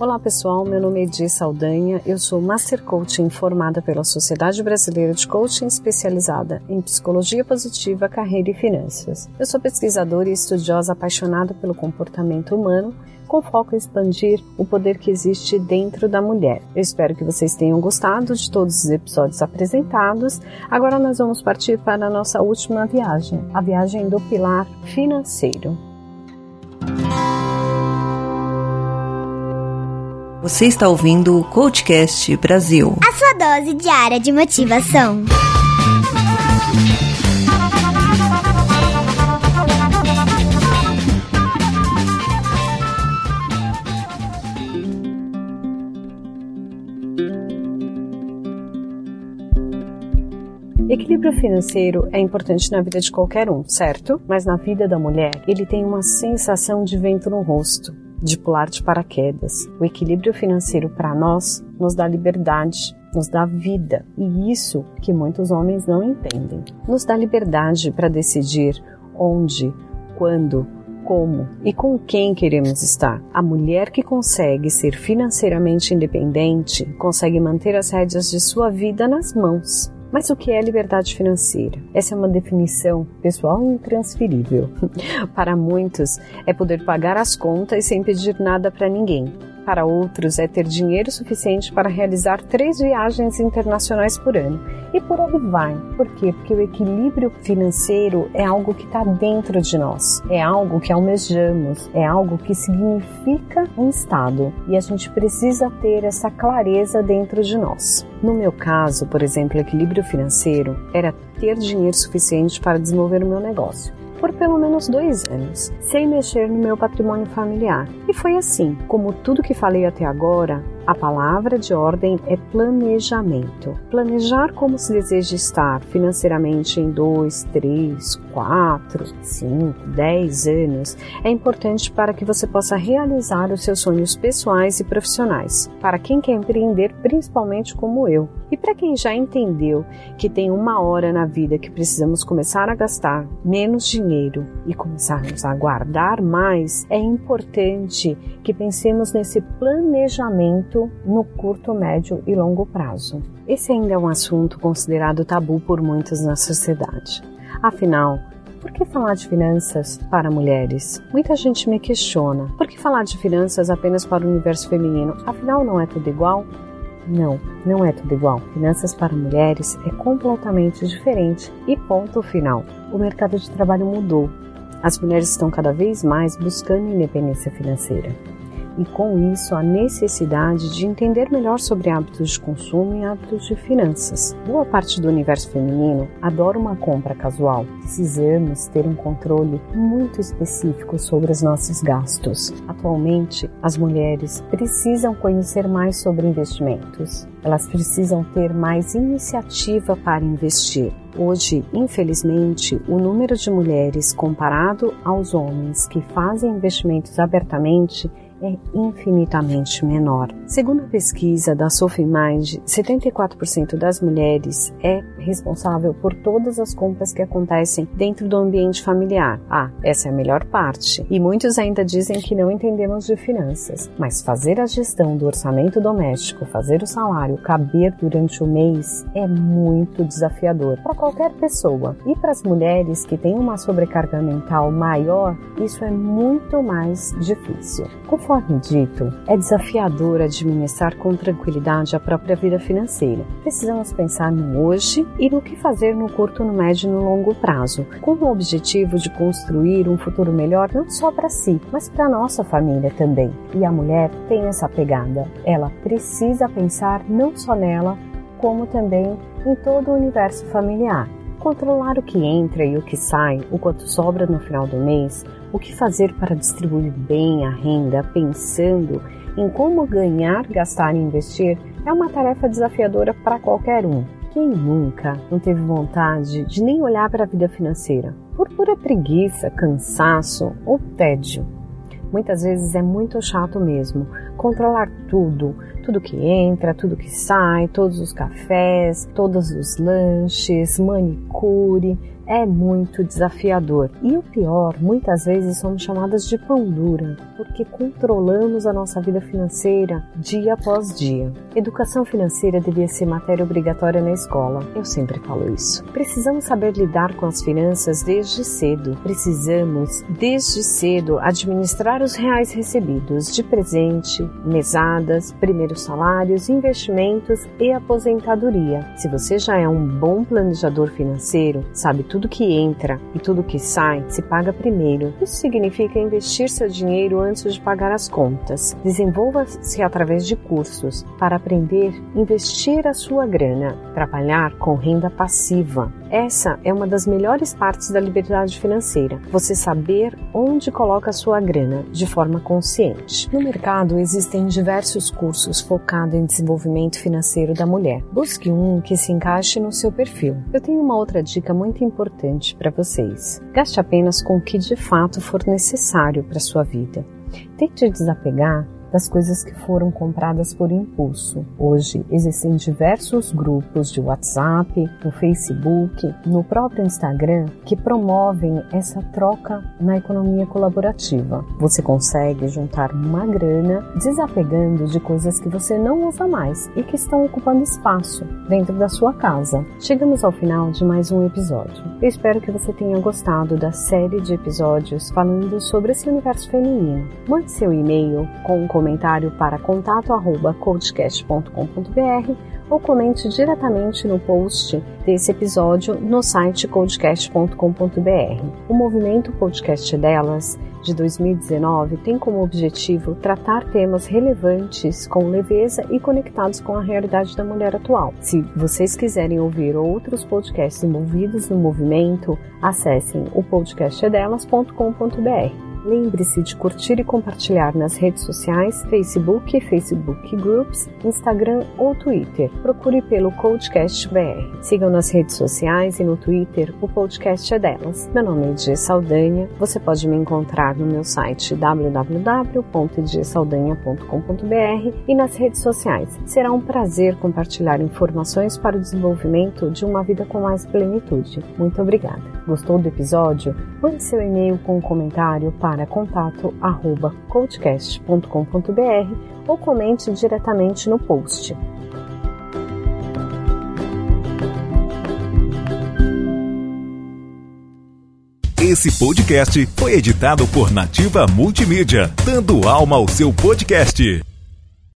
Olá pessoal, meu nome é Edi Saldanha, eu sou Master Coaching formada pela Sociedade Brasileira de Coaching especializada em Psicologia Positiva, Carreira e Finanças. Eu sou pesquisadora e estudiosa apaixonada pelo comportamento humano com foco em expandir o poder que existe dentro da mulher. Eu espero que vocês tenham gostado de todos os episódios apresentados. Agora nós vamos partir para a nossa última viagem, a viagem do pilar financeiro. Você está ouvindo o Coachcast Brasil. A sua dose diária de motivação. Equilíbrio financeiro é importante na vida de qualquer um, certo? Mas na vida da mulher, ele tem uma sensação de vento no rosto de pular de paraquedas. O equilíbrio financeiro para nós nos dá liberdade, nos dá vida, e isso que muitos homens não entendem. Nos dá liberdade para decidir onde, quando, como e com quem queremos estar. A mulher que consegue ser financeiramente independente consegue manter as rédeas de sua vida nas mãos. Mas o que é liberdade financeira? Essa é uma definição pessoal intransferível. Para muitos, é poder pagar as contas sem pedir nada para ninguém para outros é ter dinheiro suficiente para realizar três viagens internacionais por ano. E por aí vai. Por quê? Porque o equilíbrio financeiro é algo que está dentro de nós, é algo que almejamos, é algo que significa um estado e a gente precisa ter essa clareza dentro de nós. No meu caso, por exemplo, equilíbrio financeiro era ter dinheiro suficiente para desenvolver o meu negócio por pelo menos dois anos, sem mexer no meu patrimônio familiar. E foi assim, como tudo que falei até agora, a palavra de ordem é planejamento. Planejar como se deseja estar financeiramente em 2, 3, 4, 5, 10 anos é importante para que você possa realizar os seus sonhos pessoais e profissionais. Para quem quer empreender, principalmente como eu. E para quem já entendeu que tem uma hora na vida que precisamos começar a gastar menos dinheiro e começarmos a guardar mais, é importante que pensemos nesse planejamento no curto, médio e longo prazo. Esse ainda é um assunto considerado tabu por muitos na sociedade. Afinal, por que falar de finanças para mulheres? Muita gente me questiona. Por que falar de finanças apenas para o universo feminino? Afinal, não é tudo igual? Não, não é tudo igual. Finanças para mulheres é completamente diferente e ponto final. O mercado de trabalho mudou. As mulheres estão cada vez mais buscando independência financeira e com isso a necessidade de entender melhor sobre hábitos de consumo e hábitos de finanças. Boa parte do universo feminino adora uma compra casual. Precisamos ter um controle muito específico sobre os nossos gastos. Atualmente, as mulheres precisam conhecer mais sobre investimentos. Elas precisam ter mais iniciativa para investir. Hoje, infelizmente, o número de mulheres comparado aos homens que fazem investimentos abertamente é infinitamente menor. Segundo a pesquisa da Sophie Mind, 74% das mulheres é responsável por todas as compras que acontecem dentro do ambiente familiar. Ah, essa é a melhor parte. E muitos ainda dizem que não entendemos de finanças, mas fazer a gestão do orçamento doméstico, fazer o salário caber durante o mês é muito desafiador para qualquer pessoa. E para as mulheres que têm uma sobrecarga mental maior, isso é muito mais difícil. Conforme dito, é desafiador administrar com tranquilidade a própria vida financeira. Precisamos pensar no hoje e no que fazer no curto, no médio e no longo prazo, com o objetivo de construir um futuro melhor não só para si, mas para nossa família também. E a mulher tem essa pegada. Ela precisa pensar não só nela, como também em todo o universo familiar. Controlar o que entra e o que sai, o quanto sobra no final do mês, o que fazer para distribuir bem a renda, pensando em como ganhar, gastar e investir, é uma tarefa desafiadora para qualquer um. Quem nunca não teve vontade de nem olhar para a vida financeira? Por pura preguiça, cansaço ou tédio. Muitas vezes é muito chato mesmo controlar tudo, tudo que entra, tudo que sai, todos os cafés, todos os lanches, manicure. é muito desafiador. E o pior, muitas vezes somos chamadas de pão dura, porque controlamos a nossa vida financeira dia após dia. Educação financeira devia ser matéria obrigatória na escola. Eu sempre falo isso. Precisamos saber lidar com as finanças desde cedo. Precisamos, desde cedo, administrar os reais recebidos de presente, mesadas, primeiros salários, investimentos e aposentadoria. Se você já é um bom planejador financeiro, sabe tudo que entra e tudo que sai, se paga primeiro. Isso significa investir seu dinheiro antes de pagar as contas. Desenvolva-se através de cursos para aprender a investir a sua grana, trabalhar com renda passiva. Essa é uma das melhores partes da liberdade financeira. Você saber onde coloca a sua grana de forma consciente. No mercado existem diversos cursos focados em desenvolvimento financeiro da mulher. Busque um que se encaixe no seu perfil. Eu tenho uma outra dica muito importante para vocês. Gaste apenas com o que de fato for necessário para sua vida. Tente desapegar das coisas que foram compradas por impulso. Hoje existem diversos grupos de WhatsApp, no Facebook, no próprio Instagram que promovem essa troca na economia colaborativa. Você consegue juntar uma grana desapegando de coisas que você não usa mais e que estão ocupando espaço dentro da sua casa. Chegamos ao final de mais um episódio. Eu espero que você tenha gostado da série de episódios falando sobre esse universo feminino. Mande seu e-mail com um comentário para contato@coachcast.com.br ou comente diretamente no post desse episódio no site coachcast.com.br. O movimento Podcast Delas de 2019 tem como objetivo tratar temas relevantes com leveza e conectados com a realidade da mulher atual. Se vocês quiserem ouvir outros podcasts envolvidos no movimento, acessem o podcastdelas.com.br. Lembre-se de curtir e compartilhar nas redes sociais, Facebook, Facebook Groups, Instagram ou Twitter. Procure pelo Podcast BR. Sigam nas redes sociais e no Twitter, o podcast é delas. Meu nome é Dia Saldanha. Você pode me encontrar no meu site www.diasaldanha.com.br e nas redes sociais. Será um prazer compartilhar informações para o desenvolvimento de uma vida com mais plenitude. Muito obrigada. Gostou do episódio? Mande seu e-mail com um comentário para para contato@coachcast.com.br ou comente diretamente no post. Esse podcast foi editado por Nativa Multimídia, dando alma ao seu podcast.